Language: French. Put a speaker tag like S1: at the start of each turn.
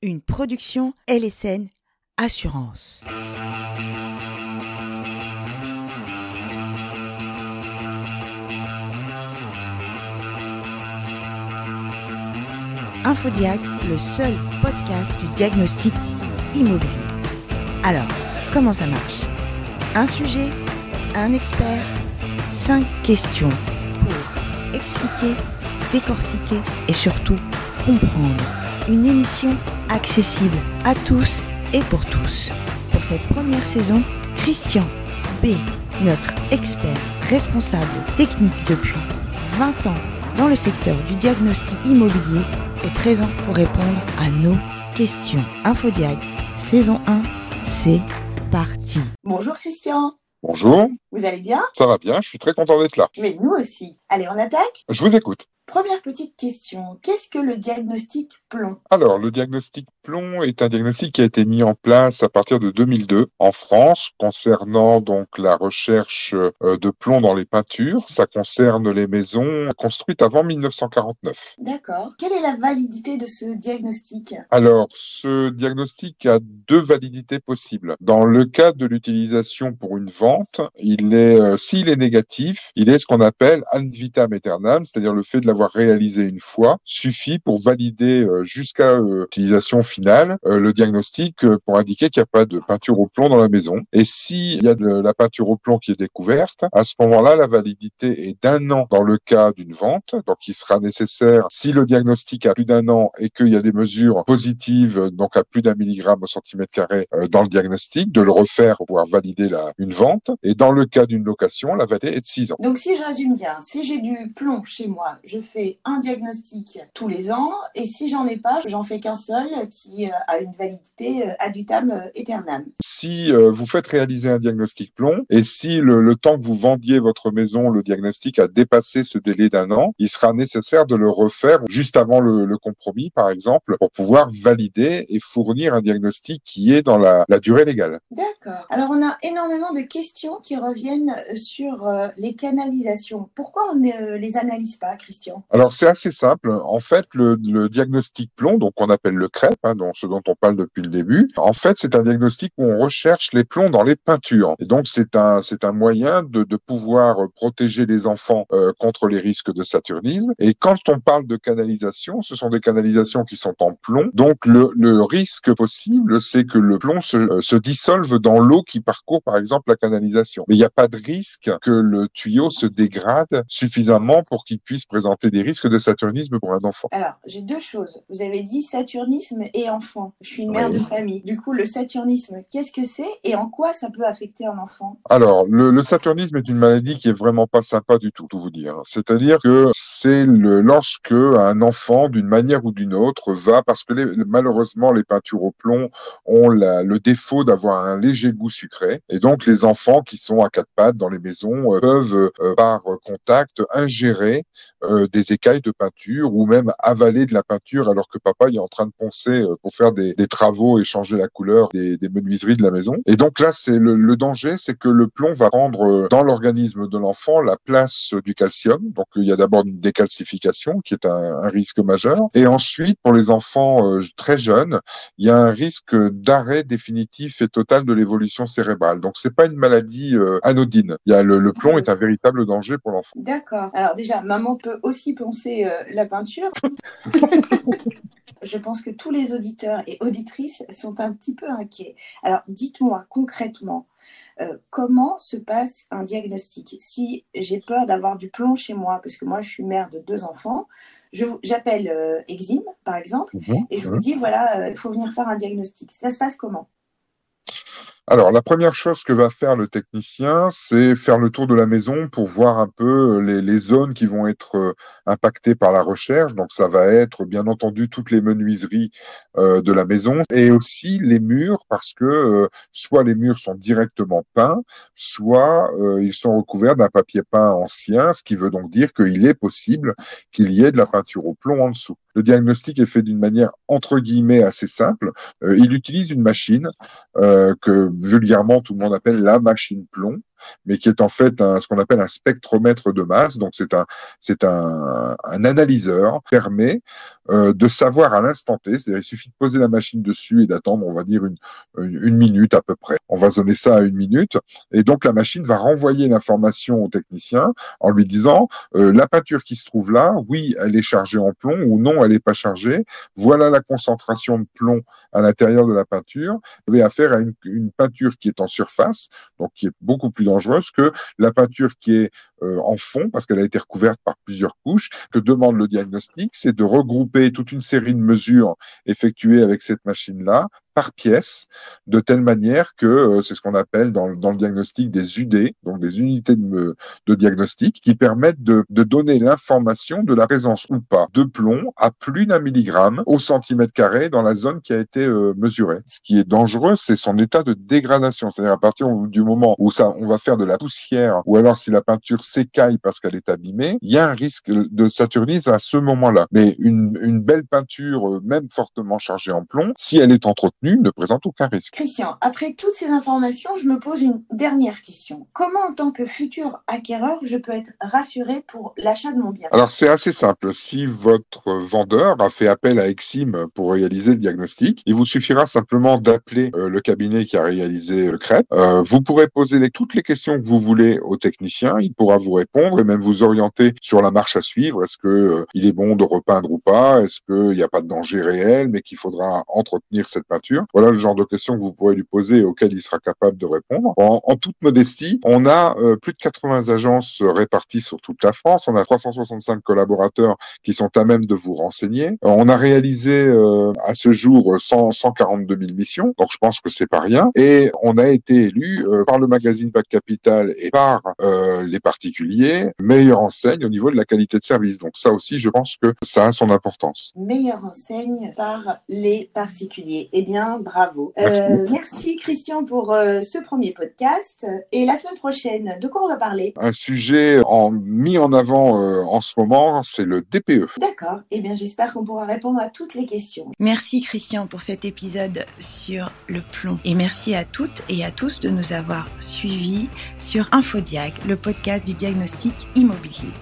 S1: une production LSN Assurance. Infodiag, le seul podcast du diagnostic immobilier. Alors, comment ça marche? Un sujet, un expert, cinq questions pour expliquer, décortiquer et surtout comprendre. Une émission accessible à tous et pour tous. Pour cette première saison, Christian B, notre expert responsable technique depuis 20 ans dans le secteur du diagnostic immobilier, est présent pour répondre à nos questions. Infodiag, saison 1, c'est parti. Bonjour Christian.
S2: Bonjour.
S1: Vous allez bien?
S2: Ça va bien, je suis très content d'être là.
S1: Mais nous aussi. Allez, on attaque
S2: Je vous écoute.
S1: Première petite question, qu'est-ce que le diagnostic plomb?
S2: Alors, le diagnostic plomb est un diagnostic qui a été mis en place à partir de 2002 en France concernant donc la recherche euh, de plomb dans les peintures. Ça concerne les maisons construites avant 1949.
S1: D'accord. Quelle est la validité de ce diagnostic?
S2: Alors, ce diagnostic a deux validités possibles. Dans le cas de l'utilisation pour une vente, il est, euh, s'il est négatif, il est ce qu'on appelle vitam aeternam, c'est-à-dire le fait de l'avoir réalisé une fois suffit pour valider euh, jusqu'à l'utilisation finale euh, le diagnostic euh, pour indiquer qu'il n'y a pas de peinture au plomb dans la maison. Et s'il y a de la peinture au plomb qui est découverte, à ce moment-là, la validité est d'un an dans le cas d'une vente. Donc, il sera nécessaire, si le diagnostic a plus d'un an et qu'il y a des mesures positives, donc à plus d'un milligramme au centimètre carré dans le diagnostic, de le refaire pour pouvoir valider une vente. Et dans le cas d'une location, la validité est de 6 ans.
S1: Donc, si je résume bien, si j'ai du plomb chez moi, je fais un diagnostic tous les ans et si j'en ai pas, j'en fais qu'un seul qui euh, a une validité ad vitam aeternam.
S2: Si euh, vous faites réaliser un diagnostic plomb et si le, le, temps que vous vendiez votre maison, le diagnostic a dépassé ce délai d'un an, il sera nécessaire de le refaire juste avant le, le, compromis, par exemple, pour pouvoir valider et fournir un diagnostic qui est dans la, la durée légale.
S1: D'accord. Alors on a énormément de questions qui reviennent sur euh, les canalisations. Pourquoi on ne les analyse pas, Christian
S2: Alors c'est assez simple. En fait, le, le diagnostic plomb, donc on appelle le crêpe, hein, dont, ce dont on parle depuis le début, en fait c'est un diagnostic où on recherche les plombs dans les peintures. Et donc c'est un c'est un moyen de, de pouvoir protéger les enfants euh, contre les risques de saturnisme. Et quand on parle de canalisation, ce sont des canalisations qui sont en plomb. Donc le, le risque possible, c'est que le plomb se, euh, se dissolve dans l'eau qui parcourt par exemple la canalisation. Mais il n'y a pas de risque que le tuyau se dégrade suffisamment pour qu'il puisse présenter des risques de saturnisme pour un enfant.
S1: Alors j'ai deux choses. Vous avez dit saturnisme et enfant. Je suis une mère oui. de famille. Du coup le saturnisme, qu'est-ce que c'est et en quoi ça peut affecter un enfant?
S2: Alors, le, le, saturnisme est une maladie qui est vraiment pas sympa du tout, tout vous dire. C'est-à-dire que c'est le, lorsque un enfant, d'une manière ou d'une autre, va, parce que les, malheureusement les peintures au plomb ont la, le défaut d'avoir un léger goût sucré, et donc les enfants qui sont à quatre pattes dans les maisons euh, peuvent, euh, par contact, ingérer euh, des écailles de peinture ou même avaler de la peinture alors que papa est en train de poncer pour faire des, des travaux et changer la couleur des, des, menuiseries de la maison. Et donc là, c'est le, le, danger, c'est que le plomb va prendre dans l'organisme de l'enfant la place du calcium. Donc il y a d'abord une décalcification qui est un, un, risque majeur. Et ensuite, pour les enfants euh, très jeunes, il y a un risque d'arrêt définitif et total de l'évolution cérébrale. Donc c'est pas une maladie euh, anodine. Il y a le, le, plomb est un véritable danger pour l'enfant.
S1: D'accord. Alors déjà, maman peut aussi penser euh, la peinture. je pense que tous les auditeurs et auditrices sont un petit peu inquiets. Alors, dites-moi concrètement, euh, comment se passe un diagnostic? Si j'ai peur d'avoir du plomb chez moi, parce que moi, je suis mère de deux enfants, j'appelle euh, Exim, par exemple, mmh, et je mmh. vous dis, voilà, il euh, faut venir faire un diagnostic. Ça se passe comment?
S2: Alors, la première chose que va faire le technicien, c'est faire le tour de la maison pour voir un peu les, les, zones qui vont être impactées par la recherche. Donc, ça va être bien entendu toutes les menuiseries euh, de la maison et aussi les murs parce que euh, soit les murs sont directement peints, soit euh, ils sont recouverts d'un papier peint ancien, ce qui veut donc dire qu'il est possible qu'il y ait de la peinture au plomb en dessous. Le diagnostic est fait d'une manière entre guillemets assez simple. il utilise une machine que vulgairement tout le monde appelle la machine plomb. mais qui est en fait ce qu'on appelle un spectromètre de masse. Donc c'est un, c'est un, un analyseur qui permet euh, de savoir à l'instant T, c'est-à-dire il suffit de poser la machine dessus et d'attendre, on va dire une, une, minute à peu près. On va zoner ça à une minute, et donc la machine va renvoyer l'information au technicien en lui disant euh, la peinture qui se trouve là, oui, elle est chargée en plomb ou non, elle n'est pas chargée. Voilà la concentration de plomb à l'intérieur de la peinture. Vous avez affaire à une, une, peinture qui est en surface, donc qui est beaucoup plus dangereuse que la peinture qui est euh, en fond, parce qu'elle a été recouverte par plusieurs couches. Que demande le diagnostic, c'est de regrouper toute une série de mesures effectuées avec cette machine-là par pièce, de telle manière que euh, c'est ce qu'on appelle dans, dans, le diagnostic des UD, donc des unités de, de diagnostic, qui permettent de, de donner l'information de la présence ou pas de plomb à plus d'un milligramme au centimètre carré dans la zone qui a été euh, mesurée. Ce qui est dangereux, c'est son état de dégradation, c'est-à-dire à partir du moment où ça, on va faire de la poussière, ou alors si la peinture s'écaille parce qu'elle est abîmée, il y a un risque de saturnisme à ce moment-là. Mais une, une belle peinture, euh, même fortement chargée en plomb, si elle est entretenue ne présente aucun risque.
S1: Christian, après toutes ces informations, je me pose une dernière question. Comment, en tant que futur acquéreur, je peux être rassuré pour l'achat de mon bien?
S2: Alors, c'est assez simple. Si votre vendeur a fait appel à Exim pour réaliser le diagnostic, il vous suffira simplement d'appeler euh, le cabinet qui a réalisé le CREP. Euh, vous pourrez poser les, toutes les questions que vous voulez au technicien. Il pourra vous répondre et même vous orienter sur la marche à suivre. Est-ce que euh, il est bon de repeindre ou pas? Est-ce qu'il n'y a pas de danger réel, mais qu'il faudra entretenir cette peinture? Voilà le genre de questions que vous pourrez lui poser et auxquelles il sera capable de répondre. En, toute modestie, on a euh, plus de 80 agences réparties sur toute la France. On a 365 collaborateurs qui sont à même de vous renseigner. Euh, on a réalisé euh, à ce jour 100, 142 000 missions, donc je pense que c'est pas rien. Et on a été élu par le magazine Bac Capital et par les particuliers meilleure enseigne au niveau de la qualité de service. Donc ça aussi, je pense que ça a son importance.
S1: Meilleure enseigne par les particuliers. Eh bien, bravo. Euh, merci. Christian pour euh, ce premier podcast. Et la semaine prochaine, de quoi on va parler?
S2: Un sujet en, mis en avant euh, en ce moment, c'est le DPE.
S1: D'accord. Eh bien, j'espère qu'on pourra répondre à toutes les questions. Merci Christian pour cet épisode sur le plomb. Et merci à toutes et à tous de nous avoir suivis sur Infodiag, le podcast du diagnostic immobilier.